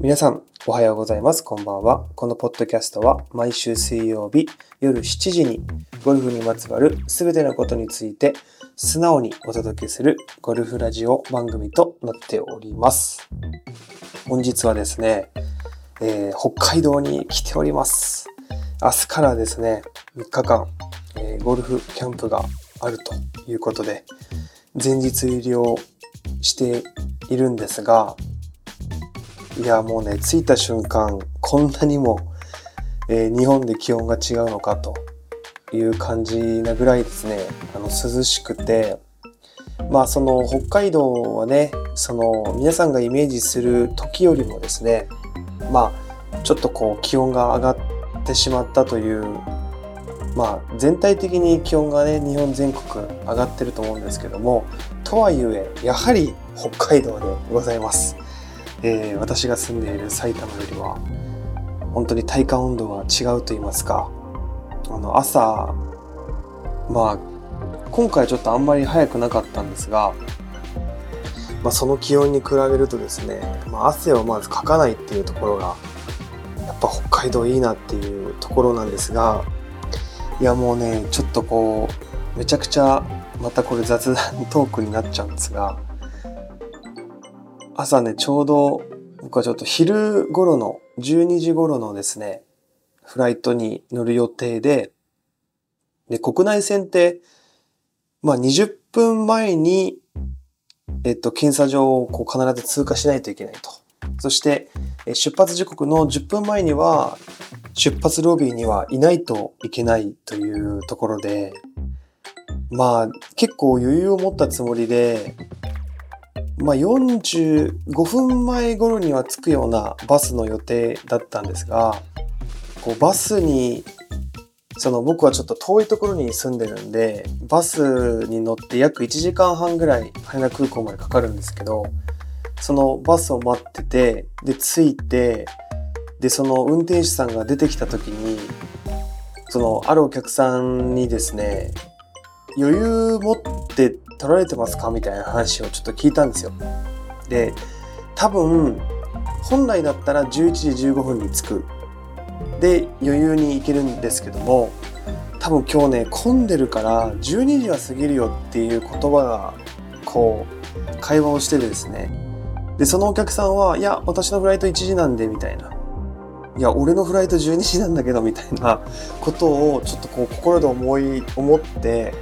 皆さん、おはようございます。こんばんは。このポッドキャストは毎週水曜日夜7時にゴルフにまつわる全てのことについて素直にお届けするゴルフラジオ番組となっております。本日はですね、えー、北海道に来ております。明日からですね、3日間、えー、ゴルフキャンプがあるということで、前日入りをしているんですが、いやもうね着いた瞬間こんなにも、えー、日本で気温が違うのかという感じなぐらいですねあの涼しくてまあその北海道はねその皆さんがイメージする時よりもですねまあちょっとこう気温が上がってしまったというまあ全体的に気温がね日本全国上がってると思うんですけどもとはいえやはり北海道でございます。えー、私が住んでいる埼玉よりは本当に体感温度が違うと言いますかあの朝まあ今回ちょっとあんまり早くなかったんですが、まあ、その気温に比べるとですね、まあ、汗をまずかかないっていうところがやっぱ北海道いいなっていうところなんですがいやもうねちょっとこうめちゃくちゃまたこれ雑談トークになっちゃうんですが朝ね、ちょうど僕はちょっと昼頃の、12時頃のですね、フライトに乗る予定で、で、国内線って、まあ20分前に、えっと、検査場をこう必ず通過しないといけないと。そして、出発時刻の10分前には、出発ロビーにはいないといけないというところで、まあ結構余裕を持ったつもりでまあ、45分前頃には着くようなバスの予定だったんですがこうバスにその僕はちょっと遠いところに住んでるんでバスに乗って約1時間半ぐらい羽田空港までかかるんですけどそのバスを待っててで着いてでその運転手さんが出てきた時にそのあるお客さんにですね余裕持って取られてますか？みたいな話をちょっと聞いたんですよ。で多分本来だったら11時15分に着く。で余裕に行けるんですけども多分今日ね混んでるから12時は過ぎるよっていう言葉がこう会話をしててですね。でそのお客さんはいや私のフライト1時なんでみたいな。いや俺のフライト12時なんだけどみたいなことをちょっとこう心で思い思って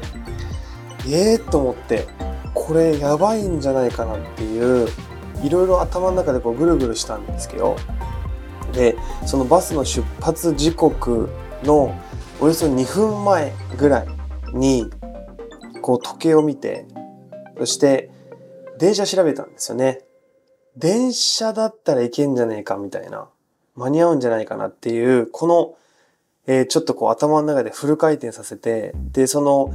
ええー、と思ってこれやばいんじゃないかなっていういろいろ頭の中でこうぐるぐるしたんですけどでそのバスの出発時刻のおよそ2分前ぐらいにこう時計を見てそして電車調べたんですよね。電車だったらいけんじゃねえかみたいな間に合うんじゃないかなっていうこの、えー、ちょっとこう頭の中でフル回転させてでその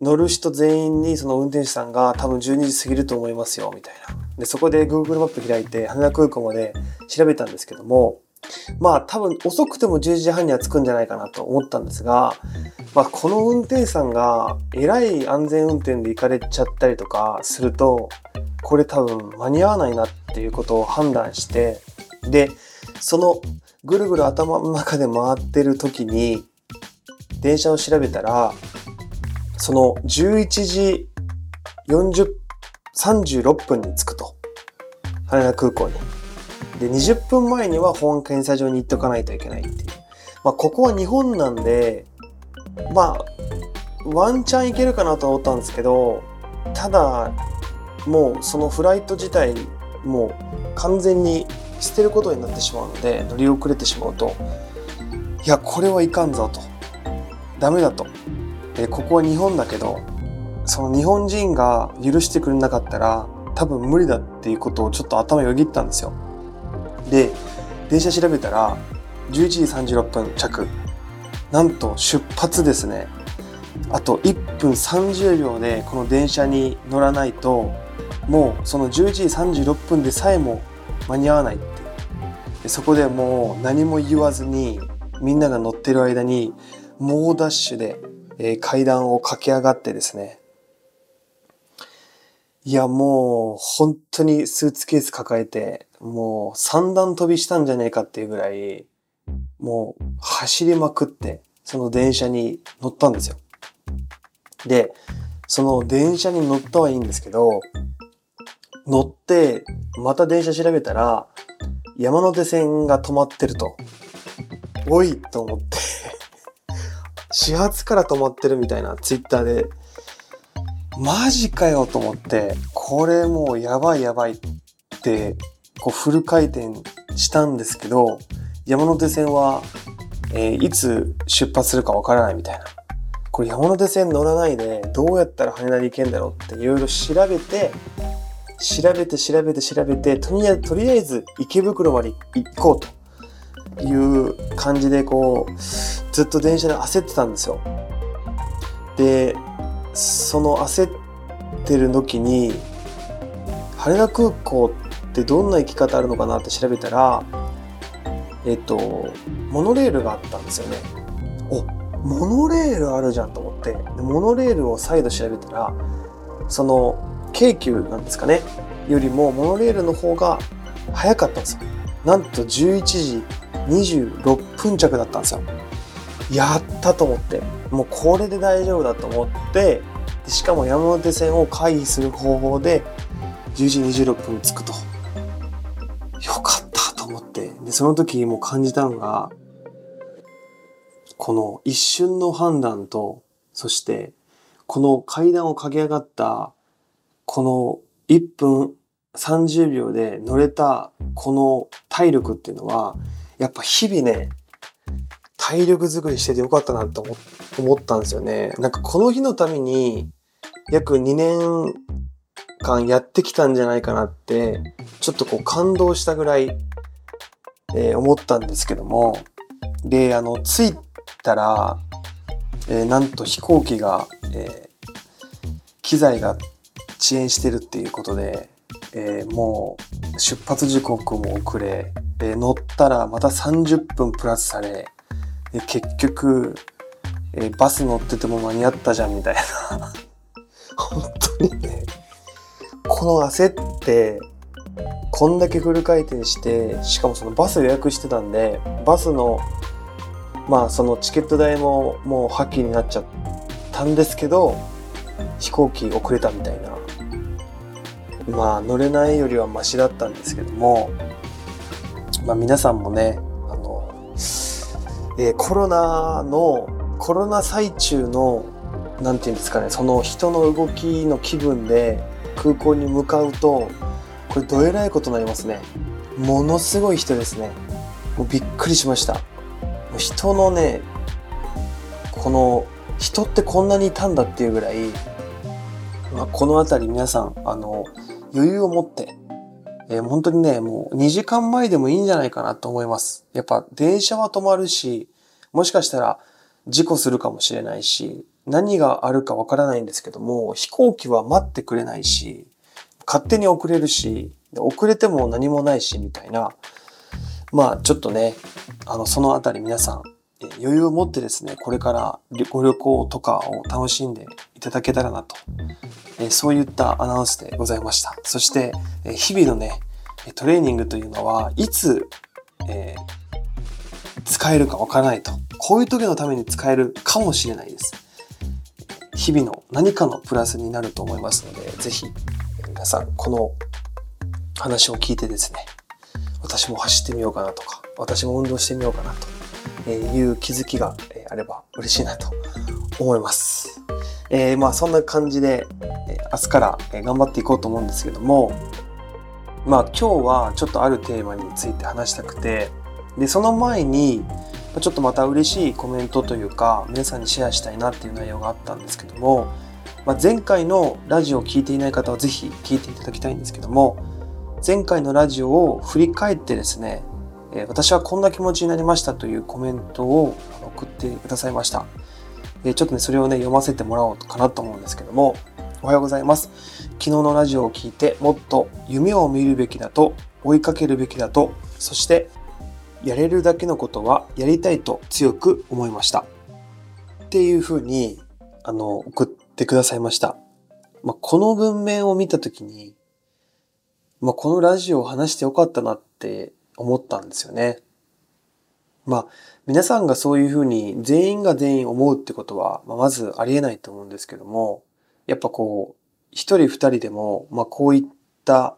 乗る人全員にその運転手さんが多分12時過ぎると思いますよみたいな。で、そこで Google マップ開いて羽田空港まで調べたんですけども、まあ多分遅くても10時半には着くんじゃないかなと思ったんですが、まあこの運転手さんがえらい安全運転で行かれちゃったりとかすると、これ多分間に合わないなっていうことを判断して、で、そのぐるぐる頭の中で回ってる時に電車を調べたら、その11時40、36分に着くと。羽田空港に。で、20分前には保安検査場に行っとかないといけないっていう。まあ、ここは日本なんで、まあ、ワンチャン行けるかなと思ったんですけど、ただ、もうそのフライト自体、もう完全に捨てることになってしまうので、乗り遅れてしまうと、いや、これはいかんぞと。ダメだと。えここは日本だけどその日本人が許してくれなかったら多分無理だっていうことをちょっと頭よぎったんですよ。で電車調べたら11時36分着なんと出発ですね。あと1分30秒でこの電車に乗らないともうその11時36分でさえも間に合わないってでそこでもう何も言わずにみんなが乗ってる間に猛ダッシュでえー、階段を駆け上がってですね、いや、もう、本当にスーツケース抱えて、もう三段飛びしたんじゃねえかっていうぐらい、もう走りまくって、その電車に乗ったんですよ。で、その電車に乗ったはいいんですけど、乗って、また電車調べたら、山手線が止まってると。おいと思って始発から止まってるみたいなツイッターで、マジかよと思って、これもうやばいやばいって、こうフル回転したんですけど、山手線は、えー、いつ出発するかわからないみたいな。これ山手線乗らないでどうやったら羽田に行けんだろうっていろいろ調べて、調べて調べて調べて、とりあえず、とりあえず池袋まで行こうと。いう感じでこうずっと電車で焦ってたんですよ。でその焦ってる時に羽田空港ってどんな行き方あるのかなって調べたらえっとモノレールがあったんですよね。おモノレールあるじゃんと思ってモノレールを再度調べたらその京急なんですかねよりもモノレールの方が早かったんですよ。なんと11時26分着だったんですよ。やったと思って、もうこれで大丈夫だと思って、しかも山手線を回避する方法で10時26分に着くと。よかったと思って。で、その時もう感じたのが、この一瞬の判断と、そしてこの階段を駆け上がった、この1分30秒で乗れたこの体力っていうのは、やっぱ日々ね、体力づくりしててよかったなと思ったんですよね。なんかこの日のために約2年間やってきたんじゃないかなって、ちょっとこう感動したぐらい、えー、思ったんですけども、で、あの、着いたら、えー、なんと飛行機が、えー、機材が遅延してるっていうことで、えー、もう出発時刻も遅れ、え乗ったらまた30分プラスされ、え結局、えー、バス乗ってても間に合ったじゃんみたいな。本当にね。この焦ってこんだけフル回転してしかもそのバス予約してたんでバスのまあそのチケット代ももう破棄になっちゃったんですけど飛行機遅れたみたいな。まあ乗れないよりはマシだったんですけどもまあ、皆さんもね、あの、えー、コロナの、コロナ最中の、なんていうんですかね、その人の動きの気分で空港に向かうと、これどえらいことになりますね。ものすごい人ですね。もうびっくりしました。人のね、この、人ってこんなにいたんだっていうぐらい、まあ、この辺り皆さん、あの、余裕を持って、えー、本当にね、もう2時間前でもいいんじゃないかなと思います。やっぱ電車は止まるし、もしかしたら事故するかもしれないし、何があるかわからないんですけども、飛行機は待ってくれないし、勝手に遅れるし、遅れても何もないし、みたいな。まあちょっとね、あの、そのあたり皆さん、余裕を持ってですね、これからご旅行とかを楽しんでいただけたらなとえそういったアナウンスでございました。そして、え日々のね、トレーニングというのはいつ、えー、使えるかわからないと。こういう時のために使えるかもしれないです。日々の何かのプラスになると思いますので、ぜひ皆さんこの話を聞いてですね、私も走ってみようかなとか、私も運動してみようかなという気づきがあれば嬉しいなと思います。えー、まあそんな感じで、え明日から頑張っていこうと思うんですけども、まあ今日はちょっとあるテーマについて話したくて、で、その前に、ちょっとまた嬉しいコメントというか、皆さんにシェアしたいなっていう内容があったんですけども、まあ、前回のラジオを聴いていない方はぜひ聞いていただきたいんですけども、前回のラジオを振り返ってですね、え私はこんな気持ちになりましたというコメントを送ってくださいました。えちょっとね、それをね、読ませてもらおうかなと思うんですけども、おはようございます。昨日のラジオを聞いて、もっと夢を見るべきだと、追いかけるべきだと、そして、やれるだけのことはやりたいと強く思いました。っていうふうに、あの、送ってくださいました。まあ、この文面を見たときに、まあ、このラジオを話してよかったなって思ったんですよね。まあ、皆さんがそういうふうに全員が全員思うってことは、まあ、まずありえないと思うんですけども、やっぱこう、一人二人でも、まあ、こういった、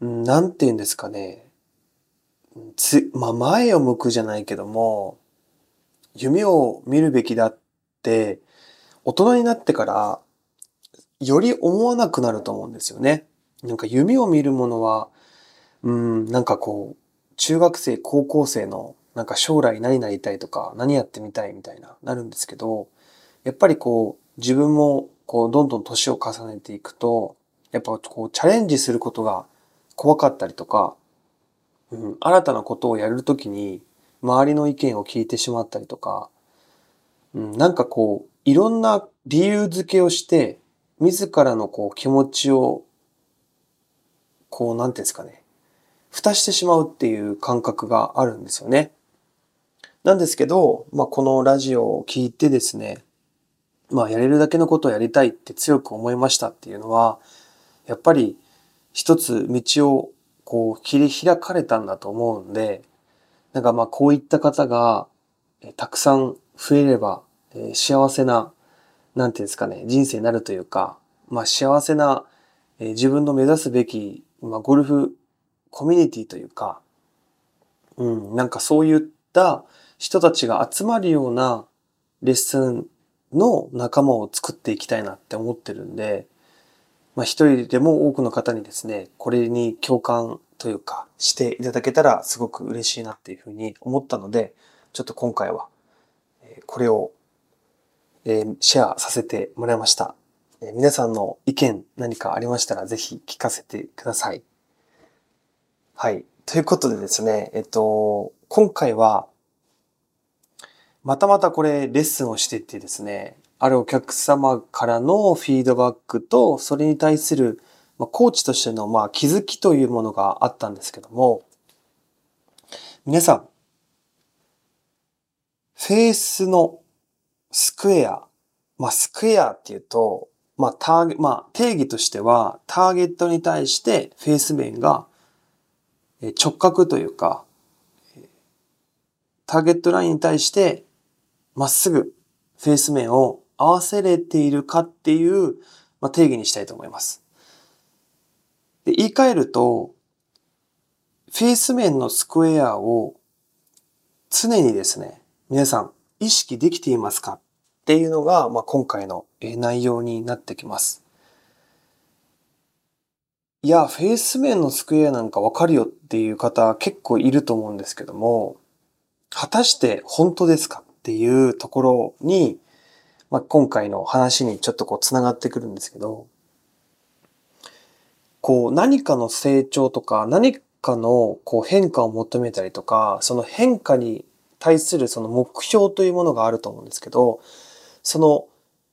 なんて言うんですかね、つ、まあ、前を向くじゃないけども、夢を見るべきだって、大人になってから、より思わなくなると思うんですよね。なんか夢を見るものは、うん、なんかこう、中学生、高校生の、なんか将来何になりたいとか、何やってみたいみたいな、なるんですけど、やっぱりこう、自分も、こう、どんどん年を重ねていくと、やっぱこう、チャレンジすることが怖かったりとか、うん、新たなことをやるときに、周りの意見を聞いてしまったりとか、うん、なんかこう、いろんな理由付けをして、自らのこう気持ちを、こう、なんていうんですかね、蓋してしまうっていう感覚があるんですよね。なんですけど、まあ、このラジオを聞いてですね、まあ、やれるだけのことをやりたいって強く思いましたっていうのは、やっぱり一つ道をこう切り開かれたんだと思うんで、なんかまこういった方がたくさん増えれば、え、幸せな、なんていうんですかね、人生になるというか、まあ幸せな、え、自分の目指すべき、まあゴルフコミュニティというか、うん、なんかそういった人たちが集まるようなレッスンの仲間を作っていきたいなって思ってるんで、まあ、一人でも多くの方にですね、これに共感というかしていただけたらすごく嬉しいなっていうふうに思ったので、ちょっと今回はこれをシェアさせてもらいました。皆さんの意見何かありましたらぜひ聞かせてください。はい。ということでですね、えっと、今回はまたまたこれレッスンをしていってですね、あるお客様からのフィードバックと、それに対する、まあ、コーチとしての、まあ、気づきというものがあったんですけども、皆さん、フェースのスクエア、まあ、スクエアっていうと、まあ、ターゲ、まあ、定義としては、ターゲットに対してフェース面が直角というか、ターゲットラインに対してまっすぐフェース面を合わせれているかっていう、ま、定義にしたいと思います。で言い換えると、フェース面のスクエアを常にですね、皆さん意識できていますかっていうのが、まあ、今回の内容になってきます。いや、フェース面のスクエアなんかわかるよっていう方結構いると思うんですけども、果たして本当ですかっていうところに、まあ、今回の話にちょっとこう繋がってくるんですけど、こう何かの成長とか何かのこう変化を求めたりとか、その変化に対するその目標というものがあると思うんですけど、その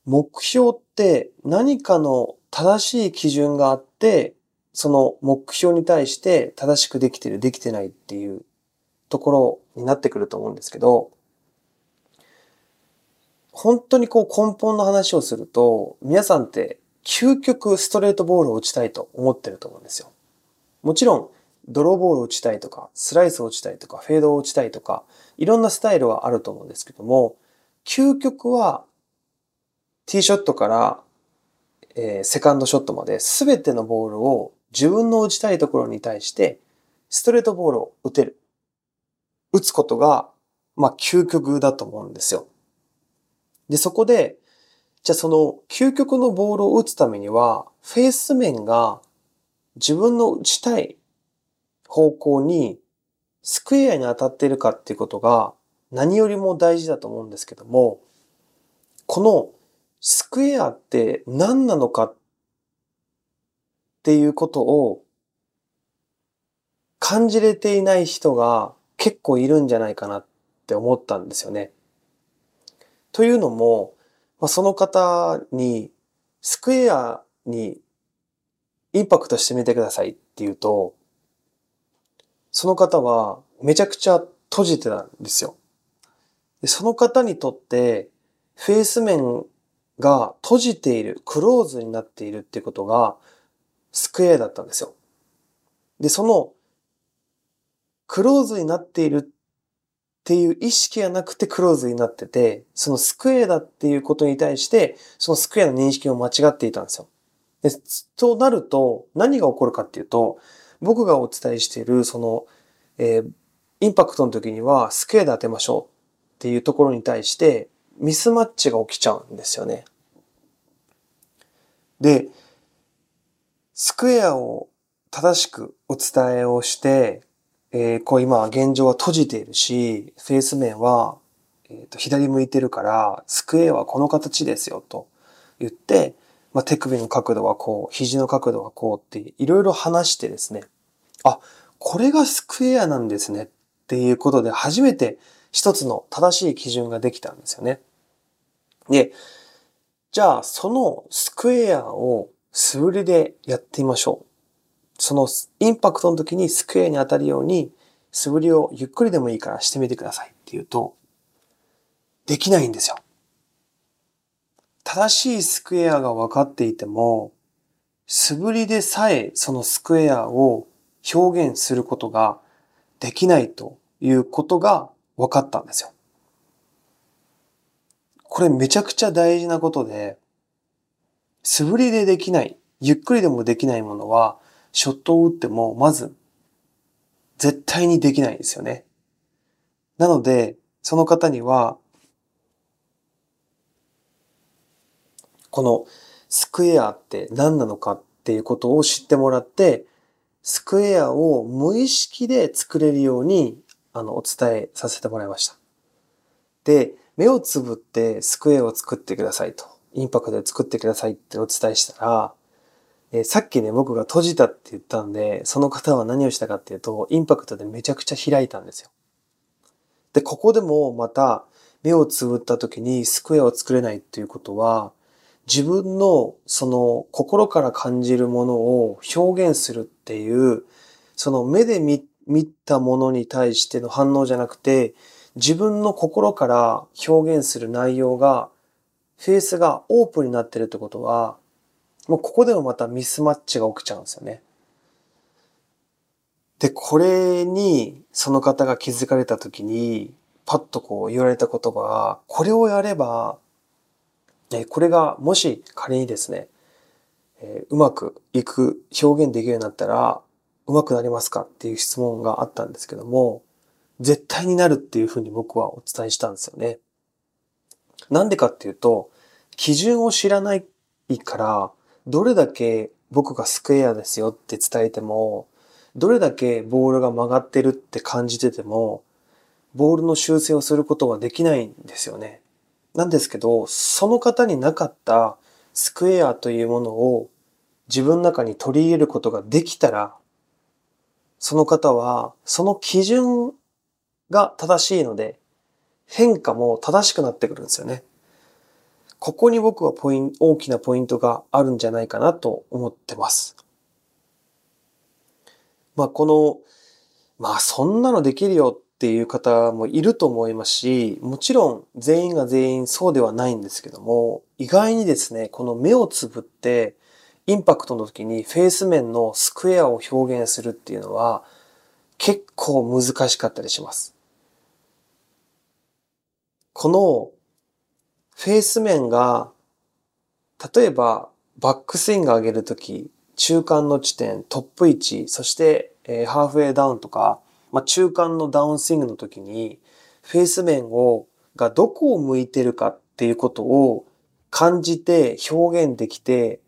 目標って何かの正しい基準があって、その目標に対して正しくできてる、できてないっていうところになってくると思うんですけど、本当にこう根本の話をすると、皆さんって究極ストレートボールを打ちたいと思ってると思うんですよ。もちろん、ドローボールを打ちたいとか、スライスを打ちたいとか、フェードを打ちたいとか、いろんなスタイルはあると思うんですけども、究極は、ティーショットから、えー、セカンドショットまで全てのボールを自分の打ちたいところに対して、ストレートボールを打てる。打つことが、まあ、究極だと思うんですよ。で、そこで、じゃあその究極のボールを打つためには、フェース面が自分の打ちたい方向にスクエアに当たっているかっていうことが何よりも大事だと思うんですけども、このスクエアって何なのかっっていうことを感じれていない人が結構いるんじゃないかなって思ったんですよね。というのも、まあ、その方に、スクエアにインパクトしてみてくださいって言うと、その方はめちゃくちゃ閉じてたんですよ。でその方にとって、フェース面が閉じている、クローズになっているっていうことが、スクエアだったんですよ。で、その、クローズになっているっていう意識がなくてクローズになってて、そのスクエアだっていうことに対して、そのスクエアの認識を間違っていたんですよ。で、となると、何が起こるかっていうと、僕がお伝えしている、その、えー、インパクトの時にはスクエアで当てましょうっていうところに対して、ミスマッチが起きちゃうんですよね。で、スクエアを正しくお伝えをして、えー、こう今現状は閉じているし、フェース面は、えー、と左向いてるから、スクエアはこの形ですよと言って、まあ、手首の角度はこう、肘の角度はこうっていろいろ話してですね、あ、これがスクエアなんですねっていうことで初めて一つの正しい基準ができたんですよね。で、じゃあそのスクエアを素振りでやってみましょう。そのインパクトの時にスクエアに当たるように素振りをゆっくりでもいいからしてみてくださいって言うと、できないんですよ。正しいスクエアが分かっていても、素振りでさえそのスクエアを表現することができないということが分かったんですよ。これめちゃくちゃ大事なことで、素振りでできない、ゆっくりでもできないものは、ショットを打っても、まず、絶対にできないんですよね。なので、その方には、このスクエアって何なのかっていうことを知ってもらって、スクエアを無意識で作れるように、あの、お伝えさせてもらいました。で、目をつぶってスクエアを作ってくださいと。インパクトで作ってくださいってお伝えしたら、えー、さっきね、僕が閉じたって言ったんで、その方は何をしたかっていうと、インパクトでめちゃくちゃ開いたんですよ。で、ここでもまた、目をつぶった時にスクエアを作れないっていうことは、自分のその心から感じるものを表現するっていう、その目で見たものに対しての反応じゃなくて、自分の心から表現する内容が、フェースがオープンになってるってことは、もうここでもまたミスマッチが起きちゃうんですよね。で、これにその方が気づかれた時に、パッとこう言われた言葉が、これをやればこれがもし仮にですね、うまくいく、表現できるようになったら、うまくなりますかっていう質問があったんですけども、絶対になるっていうふうに僕はお伝えしたんですよね。なんでかっていうと、基準を知らないから、どれだけ僕がスクエアですよって伝えても、どれだけボールが曲がってるって感じてても、ボールの修正をすることはできないんですよね。なんですけど、その方になかったスクエアというものを自分の中に取り入れることができたら、その方はその基準が正しいので、変化も正しくなってくるんですよね。ここに僕はポイン大きなポイントがあるんじゃないかなと思ってます。まあこの、まあそんなのできるよっていう方もいると思いますし、もちろん全員が全員そうではないんですけども、意外にですね、この目をつぶってインパクトの時にフェース面のスクエアを表現するっていうのは結構難しかったりします。このフェース面が例えばバックスイング上げるとき、中間の地点、トップ位置、そして、えー、ハーフウェイダウンとか、まあ、中間のダウンスイングの時に、フェース面を、がどこを向いてるかっていうことを感じて表現できて、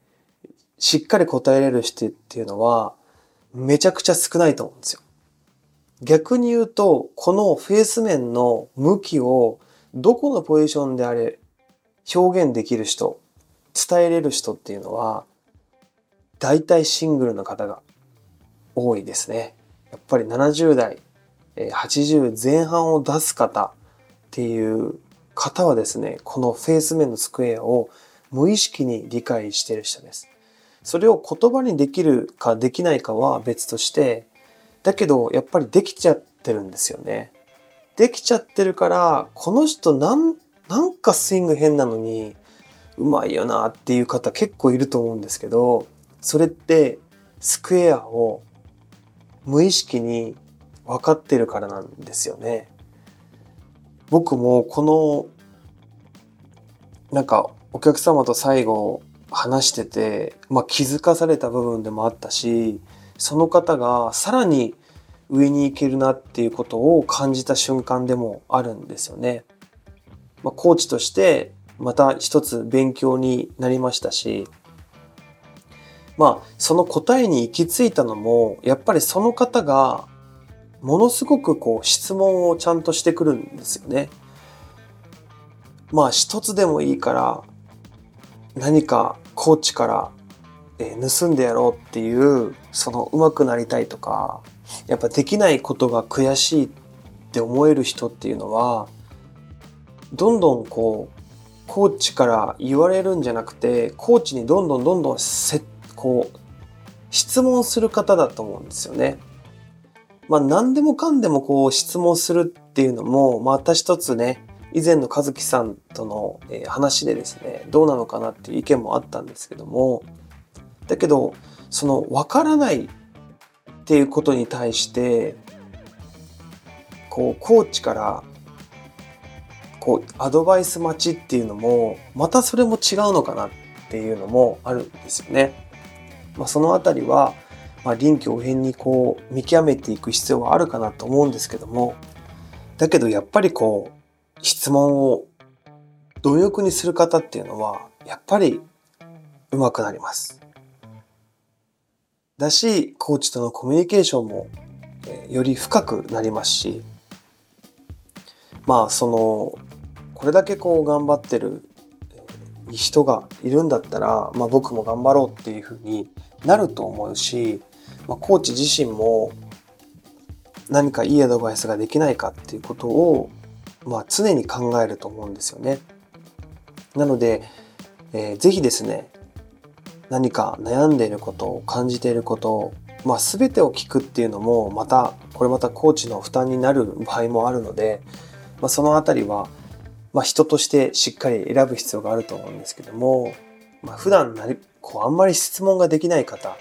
しっかり答えれる人っていうのは、めちゃくちゃ少ないと思うんですよ。逆に言うと、このフェース面の向きをどこのポジションであれ表現できる人、伝えれる人っていうのは、大体シングルの方が多いですね。やっぱり70代、80前半を出す方っていう方はですね、このフェース面のスクエアを無意識に理解してる人です。それを言葉にできるかできないかは別として、だけどやっぱりできちゃってるんですよね。できちゃってるから、この人なん、なんかスイング変なのに、うまいよなっていう方結構いると思うんですけど、それってスクエアを無意識に分かってるからなんですよね。僕もこのなんかお客様と最後話してて、まあ、気づかされた部分でもあったしその方がさらに上に行けるなっていうことを感じた瞬間でもあるんですよね。まあ、コーチとしてまた一つ勉強になりましたしまあその答えに行き着いたのもやっぱりその方がものすごくこう質問をちゃんとしてくるんですよね。まあ一つでもいいから何かコーチからえ盗んでやろうっていうその上手くなりたいとかやっぱできないことが悔しいって思える人っていうのはどんどんこうコーチから言われるんじゃなくてコーチにどんどんどんどんせこう質問する方だと思うんですよね。まあ何でもかんでもこう質問するっていうのもまた一つね以前の和樹さんとの話でですねどうなのかなっていう意見もあったんですけどもだけどその分からないっていうことに対してこうコーチからこうアドバイス待ちっていうのもまたそれも違うのかなっていうのもあるんですよね。まあ、そのあたりは、まあ、臨機応変にこう見極めていく必要はあるかなと思うんですけどもだけどやっぱりこう質問を貪欲にする方っていうのはやっぱり上手くなります。だし、コーチとのコミュニケーションも、より深くなりますし、まあ、その、これだけこう頑張ってる人がいるんだったら、まあ、僕も頑張ろうっていうふうになると思うし、まあ、コーチ自身も何かいいアドバイスができないかっていうことを、まあ、常に考えると思うんですよね。なので、えー、ぜひですね何か悩んでいることを感じていることまあ、全てを聞くっていうのもまたこれまたコーチの負担になる場合もあるので、まあ、その辺りは、まあ、人としてしっかり選ぶ必要があると思うんですけども、まあ、普段なりこうあんまり質問ができない方、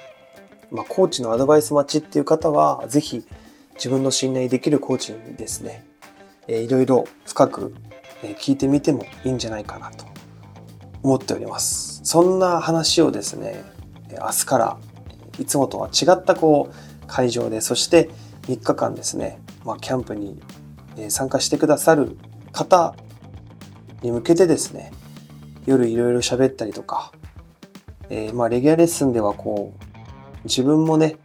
まあ、コーチのアドバイス待ちっていう方は是非自分の信頼できるコーチにですね、えー、いろいろ深く聞いてみてもいいんじゃないかなと思っております。そんな話をですね、明日からいつもとは違ったこう会場で、そして3日間ですね、まあ、キャンプに参加してくださる方に向けてですね、夜いろいろ喋ったりとか、えー、まあレギュラーレッスンではこう自分もね、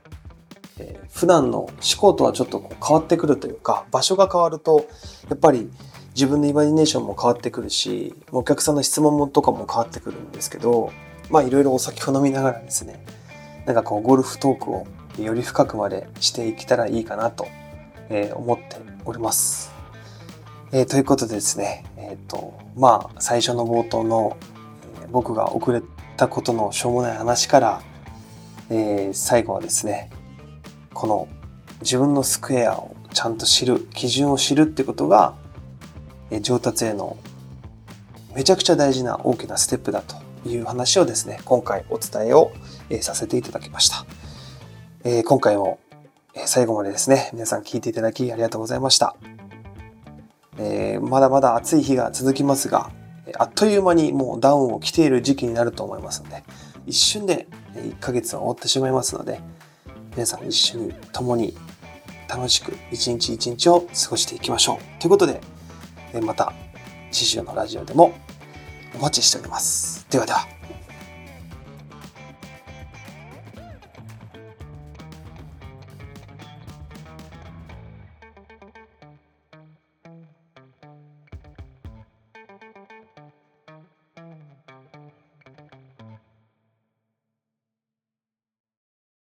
えー、普段の思考とはちょっとこう変わってくるというか場所が変わるとやっぱり自分のイマジネーションも変わってくるしお客さんの質問とかも変わってくるんですけどまあいろいろお酒を飲みながらですねなんかこうゴルフトークをより深くまでしていけたらいいかなと、え、思っております。えー、ということでですね、えっ、ー、とまあ最初の冒頭の、え僕が遅れたことのしょうもない話から、え最後はですねこの自分のスクエアをちゃんと知る基準を知るってことがえ上達へのめちゃくちゃ大事な大きなステップだという話をですね、今回お伝えをえさせていただきました。え今回も最後までですね、皆さん聞いていただきありがとうございました。えまだまだ暑い日が続きますが、あっという間にもうダウンを着ている時期になると思いますので、一瞬で1ヶ月は終わってしまいますので、皆さん一緒に共に楽しく一日一日を過ごしていきましょう。ということで、また次週のラジオでもお待ちしております。ではでは。